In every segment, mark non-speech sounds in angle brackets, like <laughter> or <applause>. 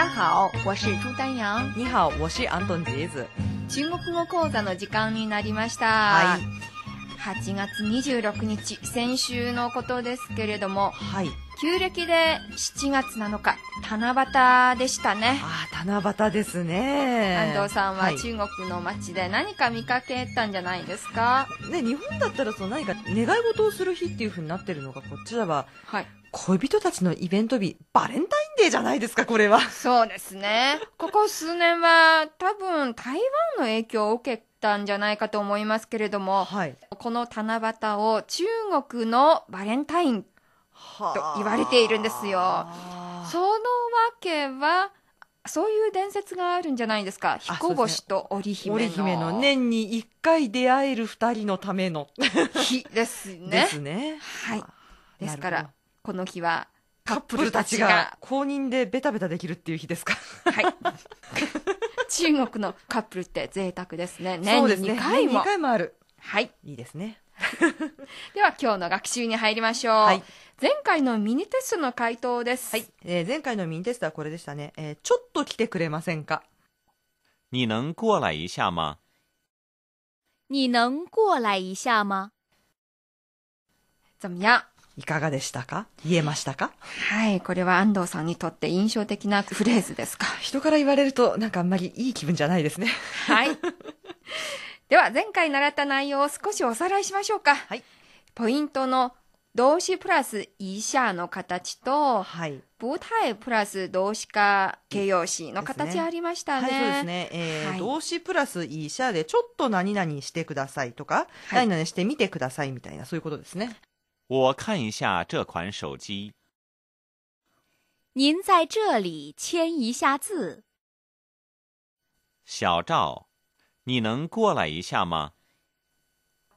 家好，我是朱丹阳。你好，我是安東杰子。中国語講座の時間になりました。はい。8月26日、先週のことですけれども、はい。旧暦で7月7日、七夕でしたね。ああ、七夕ですね。安藤さんははい中国の街で何か見かけたんじゃないですか？ね、日本だったらその何か願い事をする日っていう風になってるのが、こっちでははい。恋人たちのイベント日、バレンタインデーじゃないですか、これは。そうですね。ここ数年は多分台湾の影響を受けたんじゃないかと思いますけれども、はい。この七夕を中国のバレンタインはと言われているんですよそのわけは、そういう伝説があるんじゃないですか。彦星と織姫の。織姫の年に一回出会える二人のための。日ですね。ですね。はい。ですからこの日はカップルたちがが公認でベタベタできるっていう日ですか？はい。<laughs> 中国のカップルって贅沢ですね。年 <laughs> にそうですね。2回も。年に二回もある。はい。いいですね。<laughs> では今日の学習に入りましょう。はい前回のミニテストの回答です。はい。えー前回のミニテストはこれでしたね。えーちょっと来てくれませんか？你能过来一下吗？你能过来一下吗？怎么样？いかがでしたか？言えましたか？はい。これは安藤さんにとって印象的なフレーズですか？人から言われると、なんかあんまりいい気分じゃないですね。はい。<laughs> では前回習った内容を少しおさらいしましょうか。はい。ポイントの動詞プラス以下の形と、はい。舞台プラス動詞化形容詞の形ありましたね。はい、そうですね。えーはい動詞プラスいい者で、ちょっと何々してくださいとか、はい何々してみてくださいみたいな、そういうことですね。我看一下这款手机。您在这里签一下字。小赵，你能过来一下吗？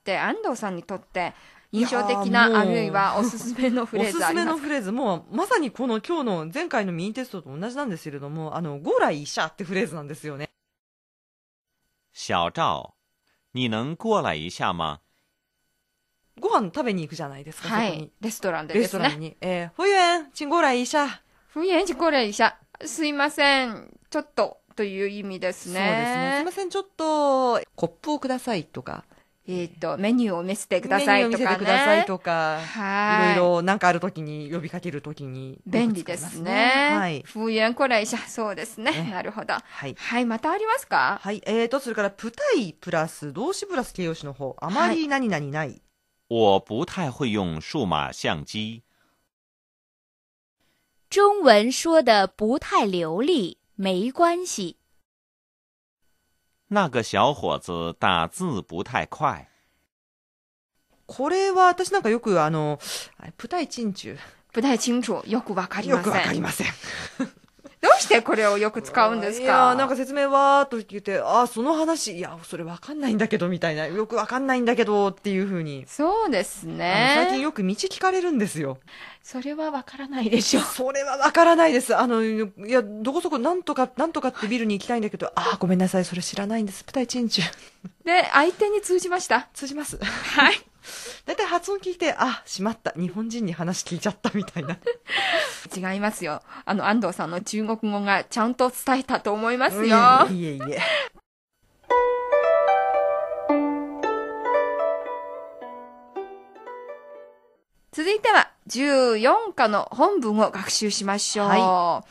で、安藤さんにとって印象的な、あるいはおすすめのフレーおすすズありますか？めのフレーズ、もうまさにこの今日の前回のミニテストと同じなんですけれども、あの、ってフレーズなんですよね。小赵，你能过来一下吗？ご飯食べに行くじゃないですか、はいそこに。。レストランでレですね。ストランに。えー、ホイエン、チンゴライ医者。不言これ医者。すいません。ちょっとという意味ですね。そうですね。すいません、ちょっと、コップをくださいとか、えっ、と、メニューを見せてくださいとかね。メニューを見せてくださいとか、はいいろいろなんかあるときに呼びかけるときに、便利ですね。はい。不言これ医者。そうですね。ねなるほど。はい。はい、またありますか？はい。えーと、それから、プタイプラス、動詞プラス形容詞の方、あまり何々ない。我不太会用数码相机。中文说的不太流利，没关系。那个小伙子打字不太快。これは、私なんかよく、あの、あれプタイチンチュ不太清楚。よくわかりよません。くわかりません。どうしてこれをよく使うんですか？いやーなんか説明はーっと言って、ああ、その話、いや、それわかんないんだけど、みたいな、よくわかんないんだけど、っていうふうに、そうですね。最近よく道聞かれるんですよ。それはわからないでしょう。<laughs> それはわからないです。あの、いや、どこそこ、なんとか、なんとかってビルに行きたいんだけど、ああ、ごめんなさい、それ知らないんです。プタイチンチュ。で、相手に通じました？通じます。はい。だいたい発音聞いて、あ、しまった。日本人に話聞いちゃったみたいな。違いますよ。あの、安藤さんの中国語がちゃんと伝えたと思いますよ。いえいえ。<laughs> 続いては、14課の本文を学習しましょう。は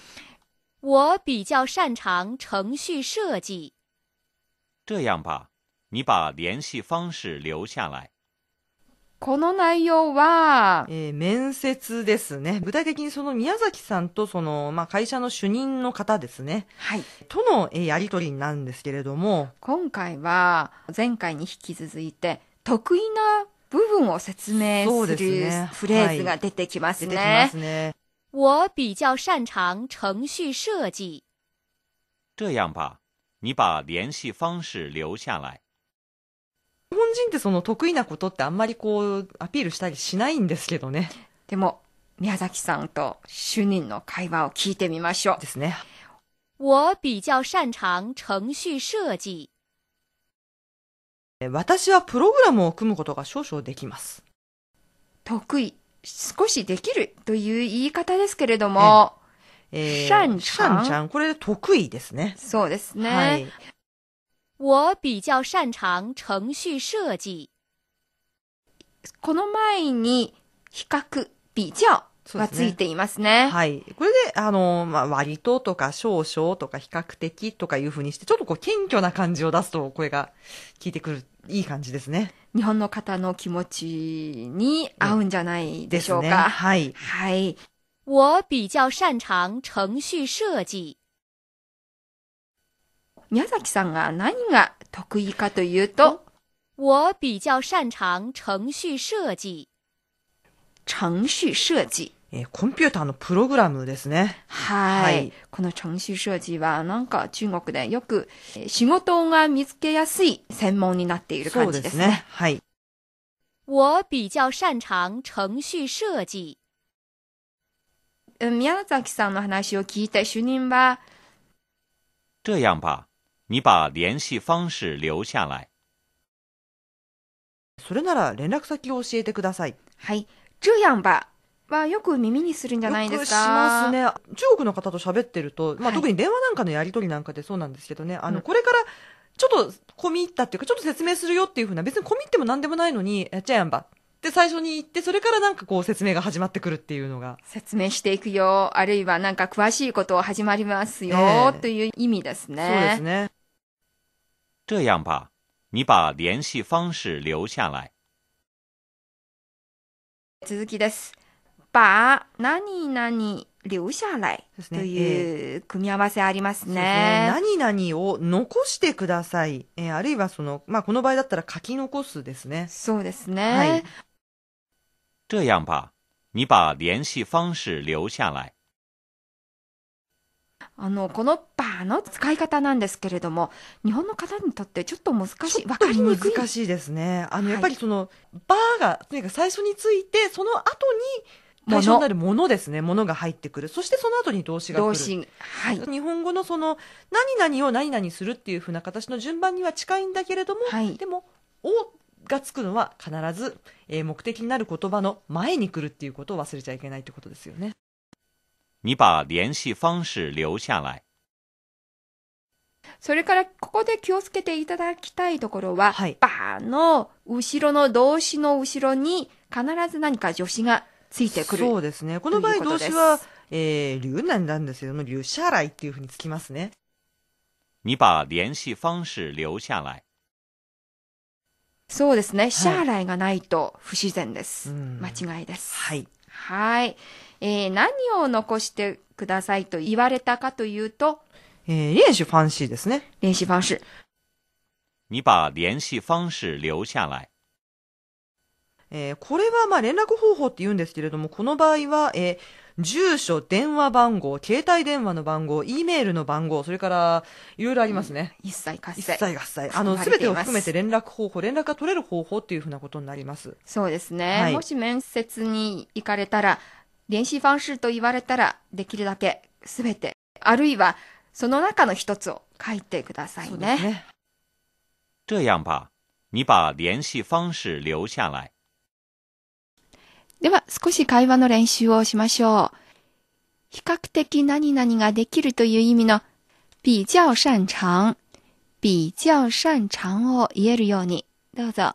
我比较擅长程序设计。这样吧，你把联系方式留下来。この内容は、えー面接ですね。具体的にその宮崎さんとその、まあ、会社の主任の方ですね。はい。との、えーやりとりになるんですけれども、今回は、前回に引き続いて、得意な部分を説明そうするですねフレーズが出てきます出てきね。ますね。我比较擅长程序设计。这样吧，你把联系方式留下来。日本人ってその得意なことってあんまりこう、アピールしたりしないんですけどね。でも、宮崎さんと主任の会話を聞いてみましょうで。すね。我比较擅长程序私はプログラムを組むことが少々できます。得意、少しできるという言い方ですけれども、え擅長？擅長？これ得意ですね。そうですね。はい。我比较擅長程序設計。この前に比較、比較がついていますね。はい。これで、あの、まあ、割ととか少々とか比較的とかいうふうにして、ちょっとこう謙虚な感じを出すと、これが聞いてくる、いい感じですね。日本の方の気持ちに合うんじゃないでしょうね。か。はい。はい。我比較擅長程序設計。宮崎さんが何が得意かというと、我比較擅長程序設計。程序設計。えーコンピューターのプログラムですね。はい。はいこの程序設計はなんか中国でよくえー仕事が見つけやすい専門になっている感じですすね。ね。はい。我比較擅長程序設計。え宮崎さんの話を聞いて主任は、这样吧，你把联系方式留下来。それなら連絡先を教えてください。はい。这样吧はよく耳にするんじゃないですか。よくしますね。中国の方と喋ってると、まあ、はい特に電話なんかのやり取りなんかでそうなんですけどね、あの、うんこれから、ちょっと込み入ったっていうか、ちょっと説明するよっていうふうな、別に込み入っても何でもないのに、やっちゃやんば。って最初に言って、それからなんかこう説明が始まってくるっていうのが。説明していくよ、あるいはなんか詳しいことを始まりますよ、ええという意味ですね。そうですね。这样吧，你把联系方式留下来。続きです。把何々留下来という組み合わせありますそうですね。何々を残してください。えーあるいはその、まあ、この場合だったら書き残すですね。そうですね。はい这样吧，你把联系方式留下来。あの、この把の使い方なんですけれども、日本の方にとってちょっと難しい、わかりにくい。難しいですね。あの、はいやっぱりその、バーが、とにかく最初について、その後に、対象になるものですね。ものが入ってくる。そしてその後に動詞が来る。動詞。はい。日本語のその、何々を何々するっていう風な形の順番には近いんだけれども、はいでも、おがつくのは必ず、えー目的になる言葉の前に来るっていうことを忘れちゃいけないってことですよね。你把联系方式留下来。それから、ここで気をつけていただきたいところは、はい把の後ろの動詞の後ろに必ず何か助詞がついてくる。そうですね。この場合動詞は、えー、流なんなんですけども、流シャライっていう風につきますね。你把联系方式留下来。そうですね。シャーライがないと不自然です。うん間違いです。はい。はい。えー何を残してくださいと言われたかというと、えー、練習ファンシーですね。練習方式。你把联系方式留下来。えーこれはまあ連絡方法って言うんですけれども、この場合は、えー住所、電話番号、携帯電話の番号、E メールの番号、それから、いろいろありますね。一切活一性。切合切。あの、すべてを含めて連絡方法、連絡が取れる方法っていうふうなことになります。そうですね。はいもし面接に行かれたら、練習方式と言われたら、できるだけすべて、あるいはその中の一つを書いてくださいね。ね。这样吧，你把联系方式留下来。では、少し会話の練習をしましょう。比較的何々ができるという意味の、比較擅長、比較擅長を言えるように、どうぞ。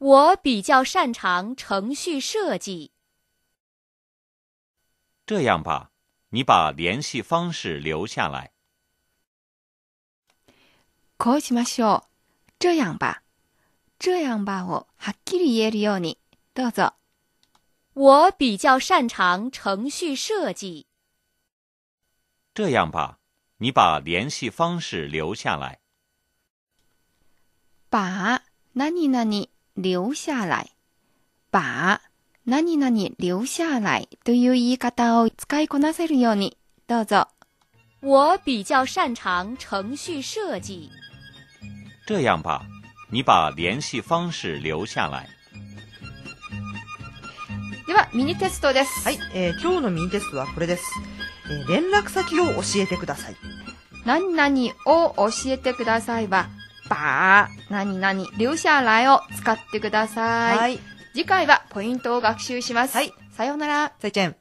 我比較擅長程序設計。这样吧，你把联系方式留下来。こうしましょう。这样吧。这样吧をはっきり言えるように、どうぞ。我比較擅長程序設計。这样吧，你把联系方式留下来。把何々留下来。把 何々留下来という言い方を使いこなせるように、どうぞ。我比較擅長程序設計。这样吧，你把联系方式留下来。では、ミニテストです。はい、えー今日のミニテストはこれです。えー連絡先を教えてください。何々を教えてくださいは、把何々留下来を使ってください。はい。次回はポイントを学習します。はいさようなら。再见。